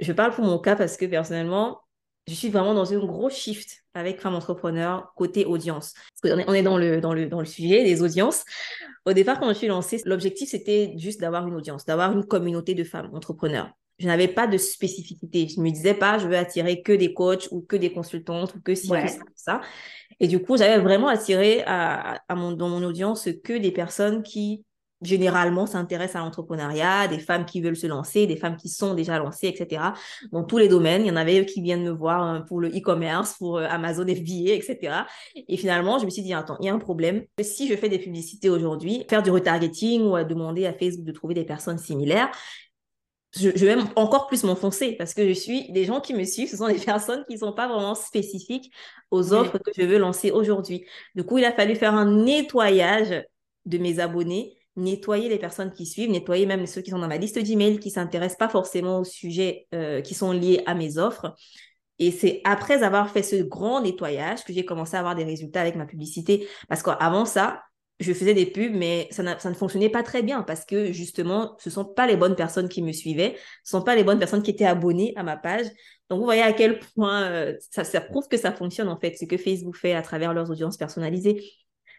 Je parle pour mon cas parce que personnellement, je suis vraiment dans un gros shift avec Femme Entrepreneur côté audience. Parce qu'on est, on est dans, le, dans, le, dans le sujet des audiences. Au départ, quand je suis lancée, l'objectif, c'était juste d'avoir une audience, d'avoir une communauté de femmes entrepreneurs. Je n'avais pas de spécificité. Je ne me disais pas, je veux attirer que des coachs ou que des consultantes ou que si, que ça, ça. Et du coup, j'avais vraiment attiré à, à mon, dans mon audience que des personnes qui généralement s'intéressent à l'entrepreneuriat, des femmes qui veulent se lancer, des femmes qui sont déjà lancées, etc. Dans tous les domaines, il y en avait qui viennent me voir hein, pour le e-commerce, pour euh, Amazon FBA, etc. Et finalement, je me suis dit, attends, il y a un problème. Si je fais des publicités aujourd'hui, faire du retargeting ou à demander à Facebook de trouver des personnes similaires, je, vais encore plus m'enfoncer parce que je suis, des gens qui me suivent, ce sont des personnes qui ne sont pas vraiment spécifiques aux offres que je veux lancer aujourd'hui. Du coup, il a fallu faire un nettoyage de mes abonnés nettoyer les personnes qui suivent, nettoyer même ceux qui sont dans ma liste d'emails, qui ne s'intéressent pas forcément aux sujets euh, qui sont liés à mes offres. Et c'est après avoir fait ce grand nettoyage que j'ai commencé à avoir des résultats avec ma publicité. Parce qu'avant ça, je faisais des pubs, mais ça, ne fonctionnait pas très bien parce que justement, ce ne sont pas les bonnes personnes qui me suivaient, ce ne sont pas les bonnes personnes qui étaient abonnées à ma page. Donc, vous voyez à quel point euh, ça, ça prouve que ça fonctionne en fait, ce que Facebook fait à travers leurs audiences personnalisées.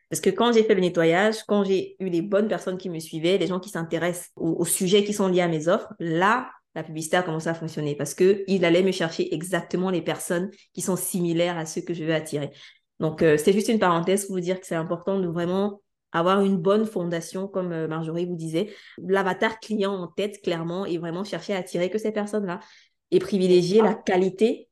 Parce que quand j'ai fait le nettoyage, quand j'ai eu les bonnes personnes qui me suivaient, les gens qui s'intéressent aux, sujets qui sont liés à mes offres, là, la publicité a commencé à fonctionner parce qu'il allait me chercher exactement les personnes qui sont similaires à ceux que je veux attirer. Donc, euh, c'est juste une parenthèse pour vous dire que c'est important de vraiment avoir une bonne fondation, comme euh, Marjorie vous disait, l'avatar client en tête clairement et vraiment chercher à attirer que ces personnes-là et privilégier la qualité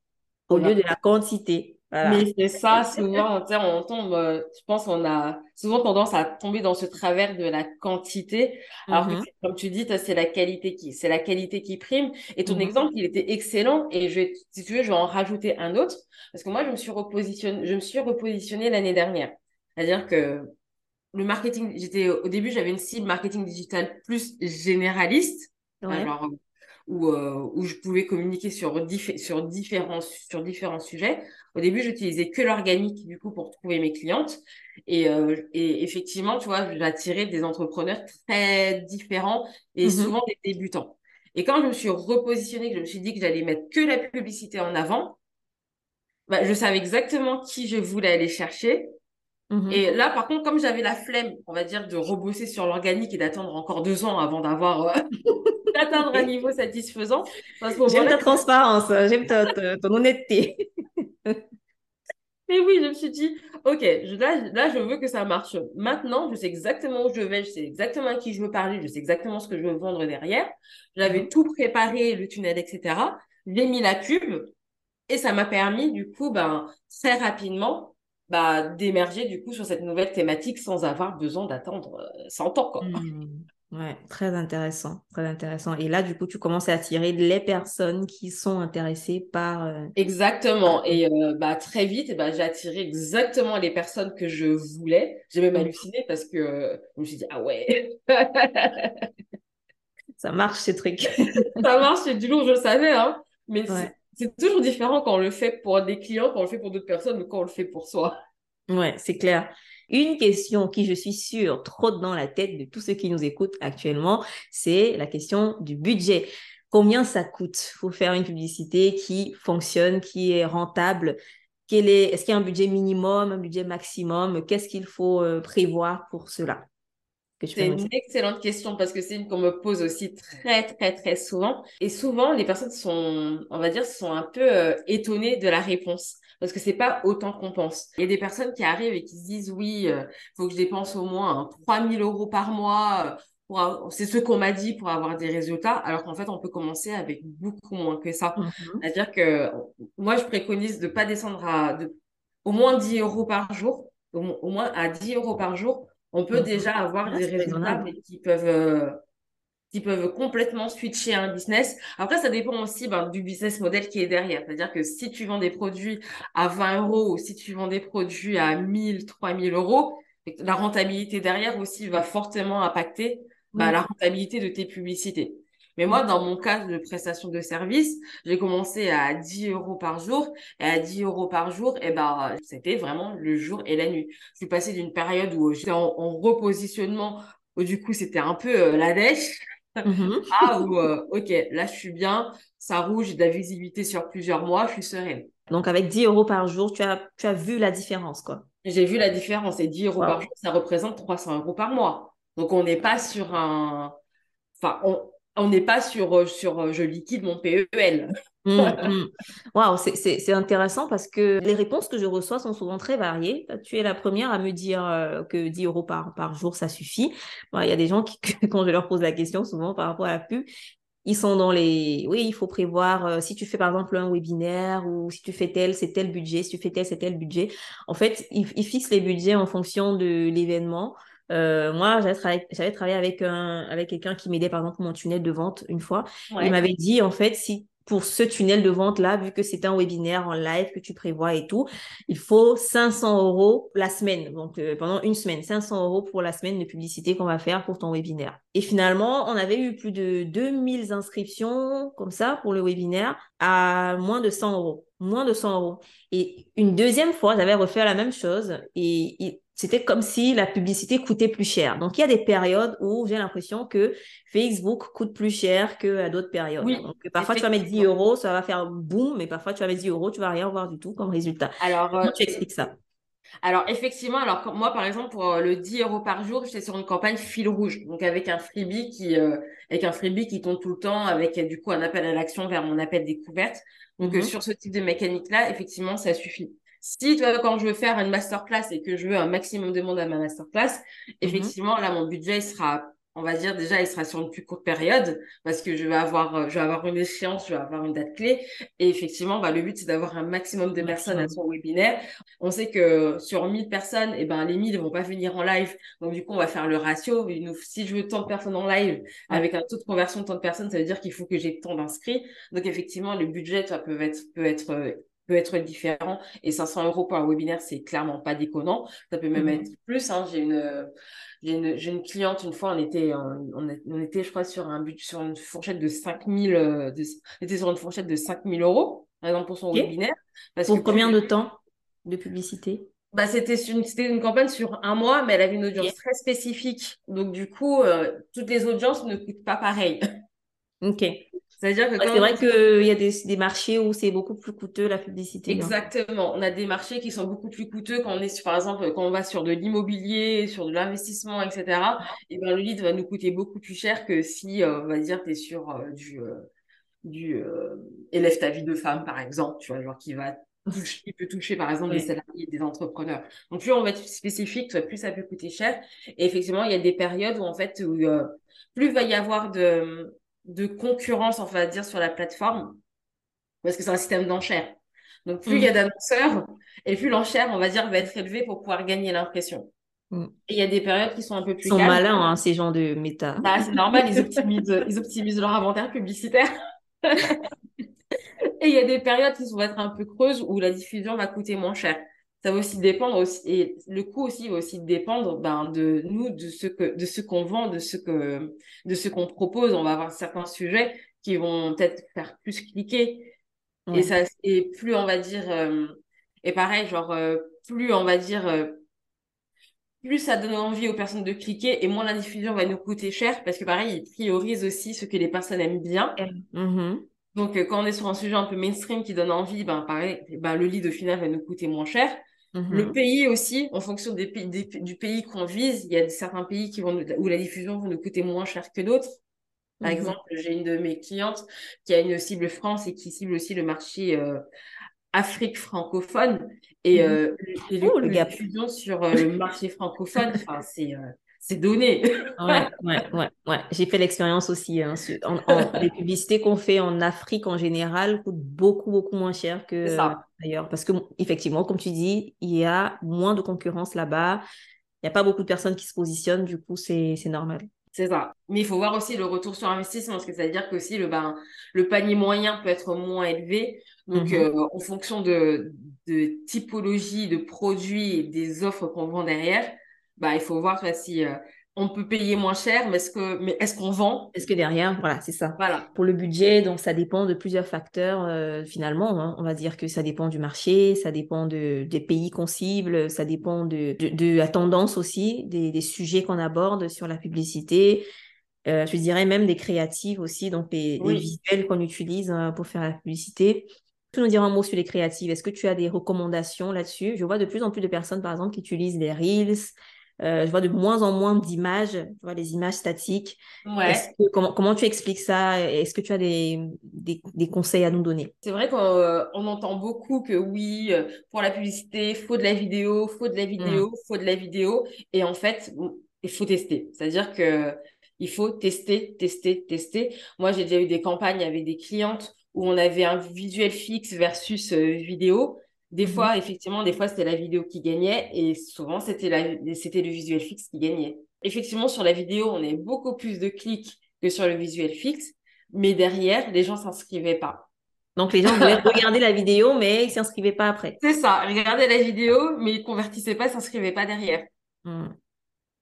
au lieu de la quantité. Mais c'est ça, souvent, on tombe, euh, je pense on a souvent tendance à tomber dans ce travers de la quantité, alors que, mm-hmm. comme tu dis, c'est la qualité qui, c'est la qualité qui prime. Et ton mm-hmm. exemple, il était excellent, et je si tu veux, je vais en rajouter un autre, parce que moi, je me suis repositionnée, je me suis repositionnée l'année dernière. C'est-à-dire que le marketing, j'étais, au début, j'avais une cible marketing digital plus généraliste. Alors, où, euh, où je pouvais communiquer sur, sur, différents, sur différents sujets. Au début, j'utilisais que l'organique, du coup, pour trouver mes clientes. Et, euh, et effectivement, tu vois, j'attirais des entrepreneurs très différents et mm-hmm. souvent des débutants. Et quand je me suis repositionnée, que je me suis dit que j'allais mettre que la publicité en avant, bah, je savais exactement qui je voulais aller chercher. Mhm. Et là, par contre, comme j'avais la flemme, on va dire, de rebosser sur l'organique et d'attendre encore deux ans avant d'avoir, euh, d'atteindre un niveau satisfaisant, J'aime ta transparence, j'aime ton honnêteté. mais oui, je me suis dit, ok, je- là, là, je veux que ça marche. Maintenant, je sais exactement où je vais, je sais exactement à qui je veux parler, je sais exactement ce que je veux vendre derrière. J'avais Mhm. tout préparé, le tunnel, etc. J'ai mis la pub et ça m'a permis, du coup, ben, très rapidement, bah, d'émerger, du coup, sur cette nouvelle thématique sans avoir besoin d'attendre euh, 100 ans, quoi. Hmm. Ouais, très intéressant, très intéressant. Et là, du coup, tu commences à attirer les personnes qui sont intéressées par... euh, Exactement. Et euh, bah, très vite, ben, j'ai attiré exactement les personnes que je voulais. J'ai même halluciné parce que euh, je me suis dit, ah ouais, Ça marche, ces trucs. ça marche, c'est du lourd, je le savais, hein. Mais Ouais. c'est toujours différent quand on le fait pour des clients, quand on le fait pour d'autres personnes ou quand on le fait pour soi. Ouais, c'est clair. Une question qui, je suis sûre, trotte dans la tête de tous ceux qui nous écoutent actuellement, c'est la question du budget. Combien ça coûte pour faire une publicité qui fonctionne, qui est rentable? Quel est, est-ce qu'il y a un budget minimum, un budget maximum? Qu'est-ce qu'il faut euh, prévoir pour cela? C'est une excellente question parce que c'est une qu'on me pose aussi très, très, très souvent. Et souvent, les personnes sont, on va dire, sont un peu euh, étonnées de la réponse parce que c'est pas autant qu'on pense. Il y a des personnes qui arrivent et qui se disent, oui, il faut que je dépense au moins hein, 3000 euros par mois. euh, avoir- C'est ce qu'on m'a dit pour avoir des résultats, alors qu'en fait, on peut commencer avec beaucoup moins que ça. Mhm. C'est-à-dire que moi, je préconise de pas descendre à de, au moins 10 euros par jour, au moins à 10 euros par jour on peut déjà avoir Ah, des résultats, raisonnable. mais qui peuvent, euh, qui peuvent complètement switcher un business. Après, ça dépend aussi ben, du business model qui est derrière. C'est-à-dire que si tu vends des produits à 20 euros ou si tu vends des produits à 1000, 3000 euros, la rentabilité derrière aussi va fortement impacter ben, la rentabilité de tes publicités. Mais moi, dans mon cas de prestation de service, j'ai commencé à 10 euros par jour. Et à 10 euros par jour, et ben, c'était vraiment le jour et la nuit. Je suis passée d'une période où j'étais en, en repositionnement, où du coup, c'était un peu euh, la dèche, à où, euh, ok, là, je suis bien, ça roule, j'ai de la visibilité sur plusieurs mois, je suis sereine. Donc, avec 10 euros par jour, tu as, tu as vu la différence, quoi. J'ai vu la différence. Et 10 euros par jour, ça représente 300 euros par mois. Donc, on n'est pas sur un... Enfin, on on n'est pas sur, euh, euh, je liquide mon PEL. Mm, mm. Waouh, c'est intéressant parce que les réponses que je reçois sont souvent très variées. Tu es la première à me dire euh, que 10 euros par, par jour, ça suffit. Il y a des gens qui, quand je leur pose la question, souvent par rapport à la pub, ils sont dans les... Oui, il faut prévoir, si tu fais par exemple un webinaire ou si tu fais tel, c'est tel budget, si tu fais tel, c'est tel budget. En fait, ils fixent les budgets en fonction de l'événement. Euh, moi, j'avais travaillé, avec un, avec quelqu'un qui m'aidait par exemple pour mon tunnel de vente une fois. Il m'avait dit, en fait, si pour ce tunnel de vente-là, vu que c'est un webinaire en live que tu prévois et tout, il faut 500 euros la semaine. Donc, euh, pendant une semaine, 500 euros pour la semaine de publicité qu'on va faire pour ton webinaire. Et finalement, on avait eu plus de 2000 inscriptions comme ça pour le webinaire à moins de 100 euros. Moins de 100 euros. Et une deuxième fois, j'avais refait la même chose et, et c'était comme si la publicité coûtait plus cher. Donc, il y a des périodes où j'ai l'impression que Facebook coûte plus cher qu'à d'autres périodes. Oui, Donc, parfois, tu vas mettre 10 effectivement. euros, ça va faire boum, mais parfois, tu vas mettre 10 euros, tu vas rien voir du tout comme résultat. Alors, euh, Comment tu expliques ça? Alors, effectivement, alors moi, par exemple, pour euh, le 10 euros par jour, j'étais sur une campagne fil rouge. Donc, avec un freebie qui, euh, avec un freebie qui tourne tout le temps, avec euh, du coup un appel à l'action vers mon appel découverte. Donc, euh, Mhm. sur ce type de mécanique-là, effectivement, ça suffit. Si, tu vois, quand je veux faire une masterclass et que je veux un maximum de monde à ma masterclass, Mhm. effectivement, là, mon budget, il sera, on va dire, déjà, il sera sur une plus courte période parce que je vais avoir, euh, je vais avoir une échéance, je vais avoir une date clé. Et effectivement, bah, le but, c'est d'avoir un maximum de personnes à son webinaire. On sait que sur 1000 personnes, eh ben, les 1000 ne vont pas venir en live. Donc, du coup, on va faire le ratio. Si je veux tant de personnes en live, avec un taux de conversion de tant de personnes, ça veut dire qu'il faut que j'ai tant d'inscrits. Donc, effectivement, le budget, ça peut être, peut être, euh, peut être différent. Et 500 euros pour un webinaire, c'est clairement pas déconnant. Ça peut même Mhm. être plus. Hein. J'ai une, j'ai une, j'ai une cliente, une fois, on était, on, était, je crois, sur un but, sur une fourchette de 5000, euh, de, on était sur une fourchette de 5000 euros, par exemple, pour son webinaire. Parce Pour que combien de temps de publicité? bah, c'était une, une campagne sur un mois, mais elle avait une audience très spécifique. Donc, du coup, euh, toutes les audiences ne coûtent pas pareil. Ok. C'est-à-dire que c'est vrai qu'il y a des, des, marchés où c'est beaucoup plus coûteux la publicité. Hein. Exactement. On a des marchés qui sont beaucoup plus coûteux quand on est, par exemple, quand on va sur de l'immobilier, sur de l'investissement, etc. Et ben le lead va nous coûter beaucoup plus cher que si, euh, on va dire, tu es sur euh, du, euh, du élève ta vie de femme, par exemple, tu vois, genre qui va qui peut toucher par exemple des salariés des entrepreneurs. Donc plus on va être spécifique, plus ça peut coûter cher. Et effectivement, il y a des périodes où en fait, où, plus il va y avoir de de concurrence, on va dire, sur la plateforme, parce que c'est un système d'enchères. Donc, plus il y a mm. d'annonceurs, et plus l'enchère, on va dire, va être élevée pour pouvoir gagner l'impression. Mm. Et il y a des périodes qui sont un peu plus Ils sont malins, hein, ces gens de méta. Bah, c'est normal, ils optimisent, ils optimisent leur inventaire publicitaire. et il y a des périodes qui vont être un peu creuses où la diffusion va coûter moins cher ça va aussi dépendre aussi, et le coût aussi va aussi dépendre ben, de nous, de ce que, de ce qu'on vend, de ce que, de ce qu'on propose. On va avoir certains sujets qui vont peut-être faire plus cliquer. Et ça, et plus on va dire, euh, et pareil, genre, euh, plus on va dire, euh, plus ça donne envie aux personnes de cliquer et moins la diffusion va nous coûter cher parce que pareil, ils priorisent aussi ce que les personnes aiment bien. Mm-hmm. Donc, quand on est sur un sujet un peu mainstream qui donne envie, ben, pareil, ben, le lead au final va nous coûter moins cher. Le mhm. pays aussi, en fonction des, du pays qu'on vise, il y a certains pays qui vont où la diffusion va nous coûter moins cher que d'autres. Par mhm. exemple, j'ai une de mes clientes qui a une cible France et qui cible aussi le marché euh, Afrique francophone. Et, mhm. euh, le, la diffusion sur euh, le marché francophone, c'est c'est donné. ouais, ouais, ouais, ouais. J'ai fait l'expérience aussi. Hein, les publicités qu'on fait en Afrique en général coûtent beaucoup, beaucoup moins cher que ailleurs. Parce que, effectivement, comme tu dis, il y a moins de concurrence là-bas. Il n'y a pas beaucoup de personnes qui se positionnent. Du coup, c'est normal. C'est ça. Mais il faut voir aussi le retour sur investissement, parce que ça veut dire que aussi le, ben, le panier moyen peut être moins élevé. Donc, mm-hmm. euh, en fonction de, de typologie de produits et des offres qu'on vend derrière, bah, il faut voir si euh, on peut payer moins cher, mais est-ce que mais est-ce qu'on vend? Est-ce que derrière, voilà, c'est ça. Voilà. Pour le budget, donc ça dépend de plusieurs facteurs euh, finalement. Hein. On va dire que ça dépend du marché, ça dépend de, des pays qu'on cible, ça dépend de, de, la tendance aussi, des, des sujets qu'on aborde sur la publicité. Euh, je dirais même des créatives aussi, donc les, visuels qu'on utilise hein, pour faire la publicité. Tu nous dire un mot sur les créatives. Est-ce que tu as des recommandations là-dessus? Je vois de plus en plus de personnes, par exemple, qui utilisent les Reels, euh, je vois de moins en moins d'images, tu vois, les images statiques. comment, comment tu expliques ça? Est-ce que tu as des, des, des, conseils à nous donner? C'est vrai qu'on euh, entend beaucoup que oui, euh, pour la publicité, il faut de la vidéo, faut de la vidéo, mmh. faut de la vidéo. Et en fait, il faut tester. C'est-à-dire que il faut tester, tester, tester. Moi, j'ai déjà eu des campagnes avec des clientes où on avait un visuel fixe versus vidéo. Des fois, effectivement, des fois, c'était la vidéo qui gagnait et souvent, c'était c'était le visuel fixe qui gagnait. Effectivement, sur la vidéo, on a beaucoup plus de clics que sur le visuel fixe, mais derrière, les gens s'inscrivaient pas. Donc, les gens voulaient regarder la vidéo, mais ils s'inscrivaient pas après. C'est ça, regarder la vidéo, mais ils convertissaient pas, s'inscrivaient pas derrière. Mmh.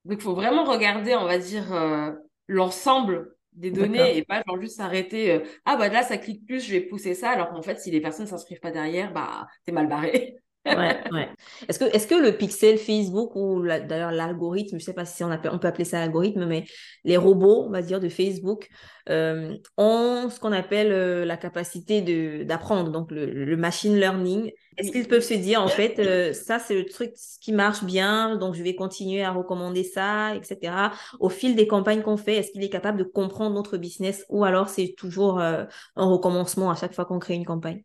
Donc, il faut vraiment regarder, on va dire, euh, l'ensemble des données et pas genre juste s'arrêter euh, ah bah là ça clique plus je vais pousser ça alors qu'en fait si les personnes s'inscrivent pas derrière bah t'es mal barré ouais, ouais. Est-ce que, est que le pixel Facebook ou d'ailleurs l'algorithme, je sais pas si on, on peut appeler ça algorithme, mais les robots, on va dire, de Facebook euh, ont ce qu'on appelle euh, la capacité d'apprendre, donc le, machine learning. Est-ce qu'ils peuvent se dire, en fait, euh, ça c'est le truc qui marche bien, donc je vais continuer à recommander ça, etc. Au fil des campagnes qu'on fait, est-ce qu'il est capable de comprendre notre business ou alors c'est toujours un recommencement à chaque fois qu'on crée une campagne?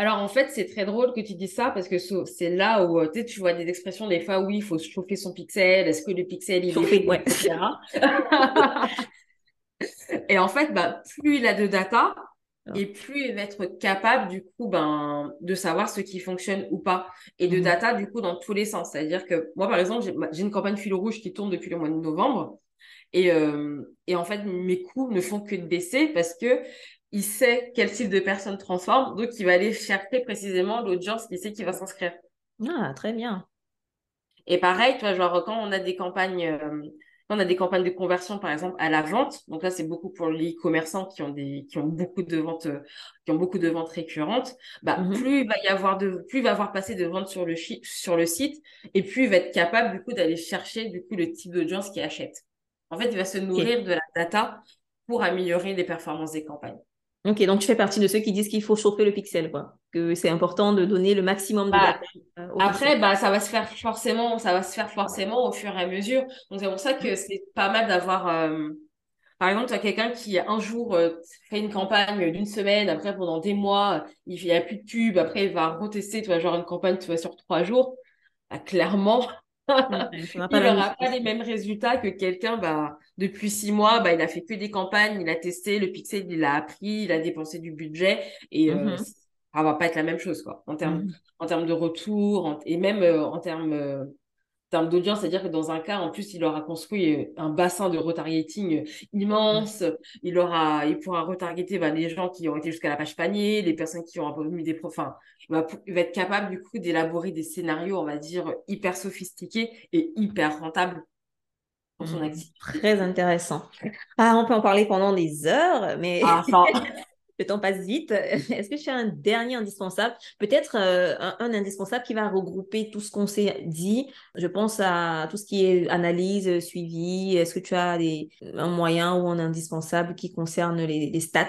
Alors en fait, c'est très drôle que tu dis ça parce que c'est là où tu vois des expressions des fois, oui, il faut chauffer son pixel, est-ce que le pixel il est ouais. etc. et en fait, bah, plus il a de data ah. et plus il va être capable du coup ben, de savoir ce qui fonctionne ou pas. Et de mmh. data du coup dans tous les sens. C'est-à-dire que moi par exemple, j'ai une campagne fil rouge qui tourne depuis le mois de novembre. Et, euh, et en fait, mes coûts ne font que baisser parce que il sait quel type de personne transforme, donc il va aller chercher précisément l'audience qui sait qui va s'inscrire. Ah, très bien. Et pareil, toi, genre quand on a des campagnes, euh, on a des campagnes de conversion, par exemple, à la vente, donc là c'est beaucoup pour les commerçants qui ont des, qui ont beaucoup de ventes, euh, qui ont beaucoup de ventes récurrentes. Bah, mhm. plus il va y avoir de, plus il va avoir passé de ventes sur le sur le site, et plus il va être capable du coup d'aller chercher du coup le type d'audience qui achète. En fait, il va se nourrir de la data pour améliorer les performances des campagnes. Ok, donc tu fais partie de ceux qui disent qu'il faut chauffer le pixel, quoi. Que c'est important de donner le maximum de Bah, data. euh, après, pixel. bah, ça va se faire forcément, ça va se faire forcément au fur et à mesure. Donc, c'est pour ça que c'est pas mal d'avoir, euh, par exemple, tu as quelqu'un qui un jour euh, fait une campagne d'une semaine, après pendant des mois, il n'y a plus de pub, après il va retester, tu vois, genre une campagne, tu vois, sur trois jours. Bah, clairement, Il n'aura pas les mêmes résultats que quelqu'un, bah, depuis six mois, bah, il a fait que des campagnes, il a testé, le pixel, il a appris, il a dépensé du budget et euh, Mhm, ça va pas être la même chose, quoi, en termes, mhm. en termes de retour en- et même euh, en termes, euh, termes d'audience, c'est-à-dire que dans un cas, en plus, il aura construit euh, un bassin de retargeting euh, immense. Il aura, il pourra retargeter bah, les gens qui ont été jusqu'à la page panier, les personnes qui ont mis des profils. Enfin, il va, il va être capable, du coup, d'élaborer des scénarios, on va dire, hyper sophistiqués et hyper rentables pour son activité. Très intéressant. Ah, on peut en parler pendant des heures, mais Ah, Enfin, le temps passe vite. Est-ce que tu as un dernier indispensable? Peut-être euh, un, indispensable qui va regrouper tout ce qu'on s'est dit. Je pense à tout ce qui est analyse, euh, suivi. Est-ce que tu as des, un moyen ou un indispensable qui concerne les, stats?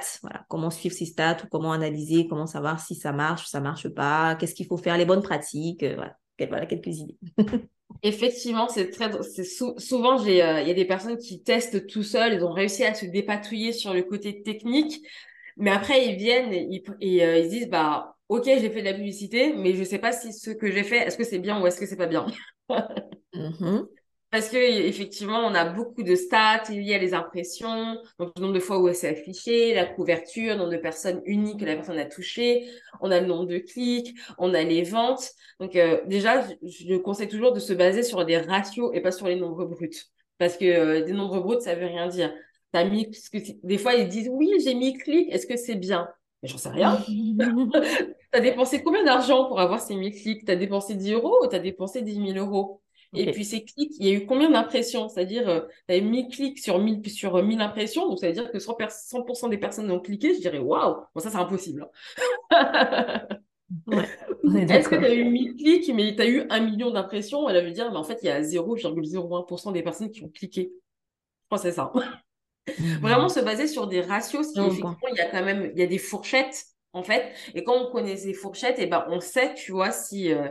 Comment suivre ces stats ou comment analyser, comment savoir si ça marche ça marche pas, qu'est-ce qu'il faut faire, les bonnes pratiques. euh, voilà. Quel- voilà quelques idées. effectivement, c'est très, c'est sou- souvent, euh, il y a des personnes qui testent tout seuls, ils ont réussi à se dépatouiller sur le côté technique. Mais après, ils viennent et, ils, et, euh, ils disent, bah, ok, j'ai fait de la publicité, mais je sais pas si ce que j'ai fait, est-ce que c'est bien ou est-ce que c'est pas bien? Mhm. Parce que effectivement, on a beaucoup de stats liées à les impressions, donc le nombre de fois où elle s'est affichée, la couverture, le nombre de personnes uniques que la personne a touchées, on a le nombre de clics, on a les ventes. Donc euh, déjà, je, je conseille toujours de se baser sur des ratios et pas sur les nombres bruts. Parce que euh, des nombres bruts, ça veut rien dire. T'as mis, parce que des fois, ils disent, oui, j'ai mis clics, est-ce que c'est bien? Mais j'en sais rien. T'as dépensé combien d'argent pour avoir ces 1000 clics? T'as dépensé 10 euros ou t'as dépensé 10 000 euros? Et puis ces clics, il y a eu combien d'impressions? C'est-à-dire, euh, t'as eu 1000 clics sur 1000, sur euh, 1000 impressions, donc ça veut dire que 100%, pers- 100% des personnes ont cliqué, je dirais waouh! Bon, ça, c'est impossible. hein. Ouais, Est-ce que d'accord. t'as eu 1000 clics, mais t'as eu un million d'impressions? Elle veut dire, mais en fait, il y a 0,01% des personnes qui ont cliqué. Je pense que c'est ça. Vraiment Mhm. se baser sur des ratios, si effectivement il y a quand même il y a des fourchettes en fait. Et quand on connaît ces fourchettes, et ben on sait, tu vois, si euh,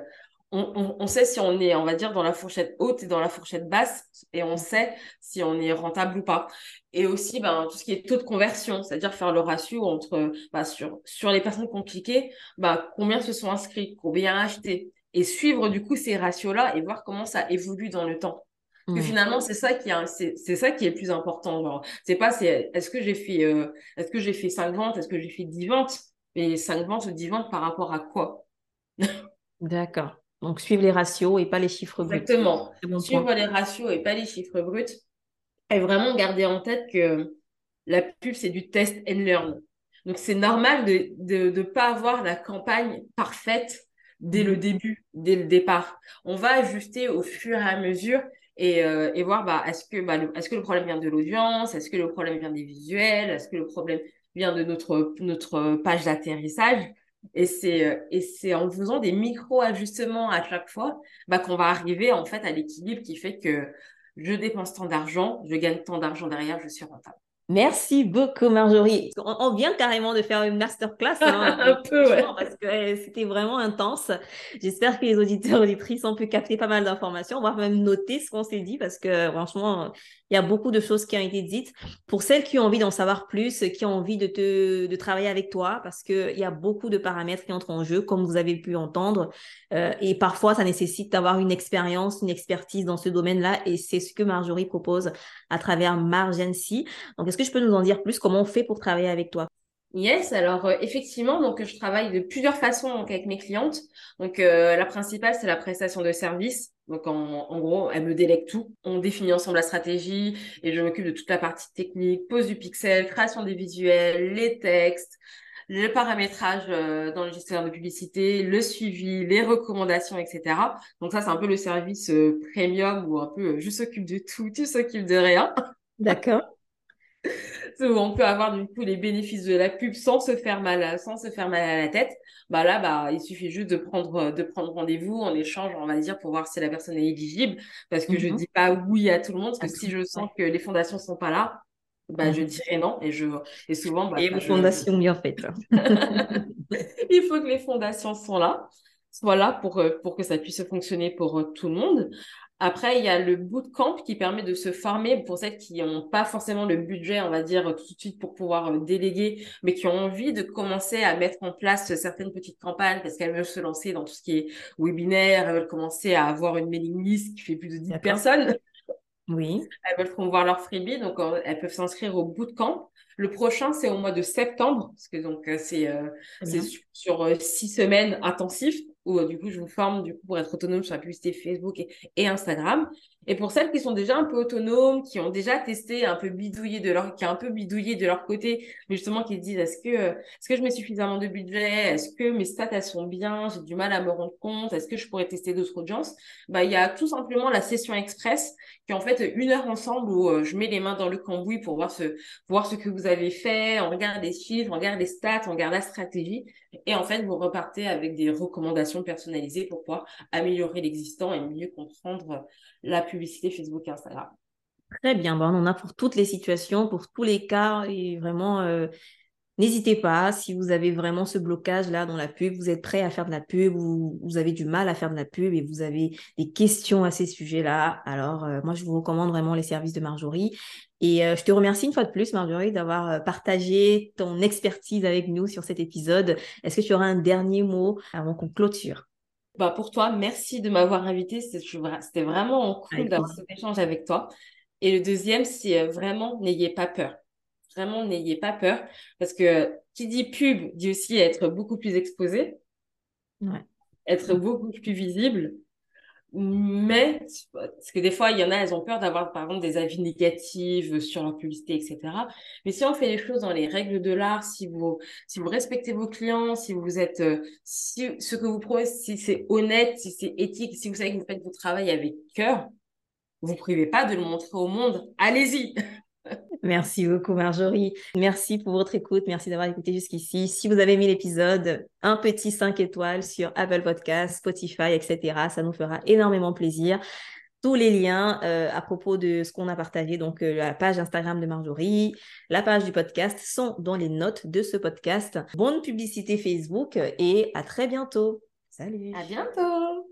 on, on, on sait si on est, on va dire, dans la fourchette haute et dans la fourchette basse, et on sait si on est rentable ou pas. Et aussi, ben, tout ce qui est taux de conversion, c'est-à-dire faire le ratio entre, bah, sur, sur les personnes qui ont cliqué, bah, combien se sont inscrits, combien ont acheté, et suivre du coup ces ratios-là et voir comment ça évolue dans le temps. Que Mhm. finalement, c'est ça qui est, c'est, c'est ça qui est le plus important. Genre, c'est pas, c'est, est-ce que j'ai fait, euh, est-ce que j'ai fait 5 ventes, est-ce que j'ai fait 10 ventes, mais 5 ventes ou 10 ventes par rapport à quoi? D'accord. Donc, suivre les ratios et pas les chiffres bruts. Exactement. Bon point. Suivre les ratios et pas les chiffres bruts. Et vraiment garder en tête que la pub, c'est du test and learn. Donc, c'est normal de de, de pas avoir la campagne parfaite dès le Mhm. début, dès le départ. On va ajuster au fur et à mesure et, euh, et voir, bah, est-ce que, bah, est-ce que le problème vient de l'audience? Est-ce que le problème vient des visuels? Est-ce que le problème vient de notre, notre page d'atterrissage? Et c'est, euh, et c'est en faisant des micro-ajustements à chaque fois, bah, qu'on va arriver, en fait, à l'équilibre qui fait que je dépense tant d'argent, je gagne tant d'argent derrière, je suis rentable. Merci beaucoup, Marjorie. On, on vient carrément de faire une masterclass, hein, Un peu, ouais. parce que euh, c'était vraiment intense. J'espère que les auditeurs et auditrices ont pu capter pas mal d'informations, voire même noter ce qu'on s'est dit, parce que franchement, il y a beaucoup de choses qui ont été dites. Pour celles qui ont envie d'en savoir plus, qui ont envie de, te, de travailler avec toi, parce qu'il y a beaucoup de paramètres qui entrent en jeu, comme vous avez pu entendre. Euh, et parfois, ça nécessite d'avoir une expérience, une expertise dans ce domaine-là, et c'est ce que Marjorie propose à travers Margency. Donc, est-ce que je peux nous en dire plus? Comment on fait pour travailler avec toi? Yes, alors euh, effectivement, donc je travaille de plusieurs façons donc, avec mes clientes. Donc euh, la principale, c'est la prestation de service. Donc en, en gros, elle me délègue tout. On définit ensemble la stratégie et je m'occupe de toute la partie technique, pose du pixel, création des visuels, les textes, le paramétrage euh, dans le gestionnaire de publicité, le suivi, les recommandations, etc. Donc ça, c'est un peu le service euh, premium où un peu euh, je s'occupe de tout, tu s'occupes de rien. D'accord. où on peut avoir du coup les bénéfices de la pub sans se faire mal, à- sans se faire mal à la tête. Bah là, bah il suffit juste de prendre de prendre rendez-vous en échange, on va dire, pour voir si la personne est éligible. Parce que je Mhm. dis pas oui à tout le monde, parce que si je sens que les fondations sont pas là, bah, je dirais non. Et, je, et souvent. Bah, et vos fondations bien faites. Il faut que les fondations soient là, soient là pour, euh, pour que ça puisse fonctionner pour euh, tout le monde. Après, il y a le bootcamp qui permet de se former pour celles qui n'ont pas forcément le budget, on va dire, tout de suite pour pouvoir euh, déléguer, mais qui ont envie de commencer à mettre en place certaines petites campagnes parce qu'elles veulent se lancer dans tout ce qui est webinaire, elles veulent commencer à avoir une mailing list qui fait plus de 10 personnes. Oui. Elles veulent promouvoir leur freebie, donc elles peuvent s'inscrire au bootcamp. Le prochain, c'est au mois de septembre, parce que donc euh, c'est euh, sur, euh, six semaines intensifs où du coup je vous forme du coup pour être autonome sur la publicité Facebook et Instagram. Et pour celles qui sont déjà un peu autonomes, qui ont déjà testé, un peu bidouillé de leur, qui a un peu bidouillé de leur côté, mais justement qui se disent est-ce que, est-ce que je mets suffisamment de budget, est-ce que mes stats elles sont bien, j'ai du mal à me rendre compte, est-ce que je pourrais tester d'autres audiences? Bah il y a tout simplement la session express qui est en fait une heure ensemble où euh, je mets les mains dans le cambouis pour voir ce, voir ce que vous avez fait, on regarde les chiffres, on regarde les stats, on regarde la stratégie, et en fait vous repartez avec des recommandations personnalisées pour pouvoir améliorer l'existant et mieux comprendre la publicité Facebook et Instagram. Très bien, bon, on en a pour toutes les situations, pour tous les cas et vraiment, euh, n'hésitez pas si vous avez vraiment ce blocage-là dans la pub, vous êtes prêt à faire de la pub ou vous avez du mal à faire de la pub et vous avez des questions à ces sujets-là, alors euh, moi je vous recommande vraiment les services de Marjorie. Et euh, je te remercie une fois de plus, Marjorie, d'avoir partagé ton expertise avec nous sur cet épisode. Est-ce que tu auras un dernier mot avant qu'on clôture? Bah, pour toi, merci de m'avoir invité. C'était vraiment cool d'avoir cet échange avec toi. Et le deuxième, c'est euh, vraiment, n'ayez pas peur. Vraiment, n'ayez pas peur. Parce que qui dit pub dit aussi être beaucoup plus exposé, être beaucoup plus visible. Mais, parce que des fois, il y en a, elles ont peur d'avoir, par exemple, des avis négatifs sur leur publicité, etc. Mais si on fait les choses dans les règles de l'art, si vous, si vous respectez vos clients, si vous êtes, euh, si ce que vous prouvez, si c'est honnête, si c'est éthique, si vous savez que vous faites votre travail avec cœur, vous privez pas de le montrer au monde. Allez-y! Merci beaucoup, Marjorie. Merci pour votre écoute. Merci d'avoir écouté jusqu'ici. Si vous avez aimé l'épisode, un petit 5 étoiles sur Apple Podcasts, Spotify, etc. Ça nous fera énormément plaisir. Tous les liens euh, à propos de ce qu'on a partagé, donc euh, la page Instagram de Marjorie, la page du podcast, sont dans les notes de ce podcast. Bonne publicité Facebook et à très bientôt. Salut. À bientôt.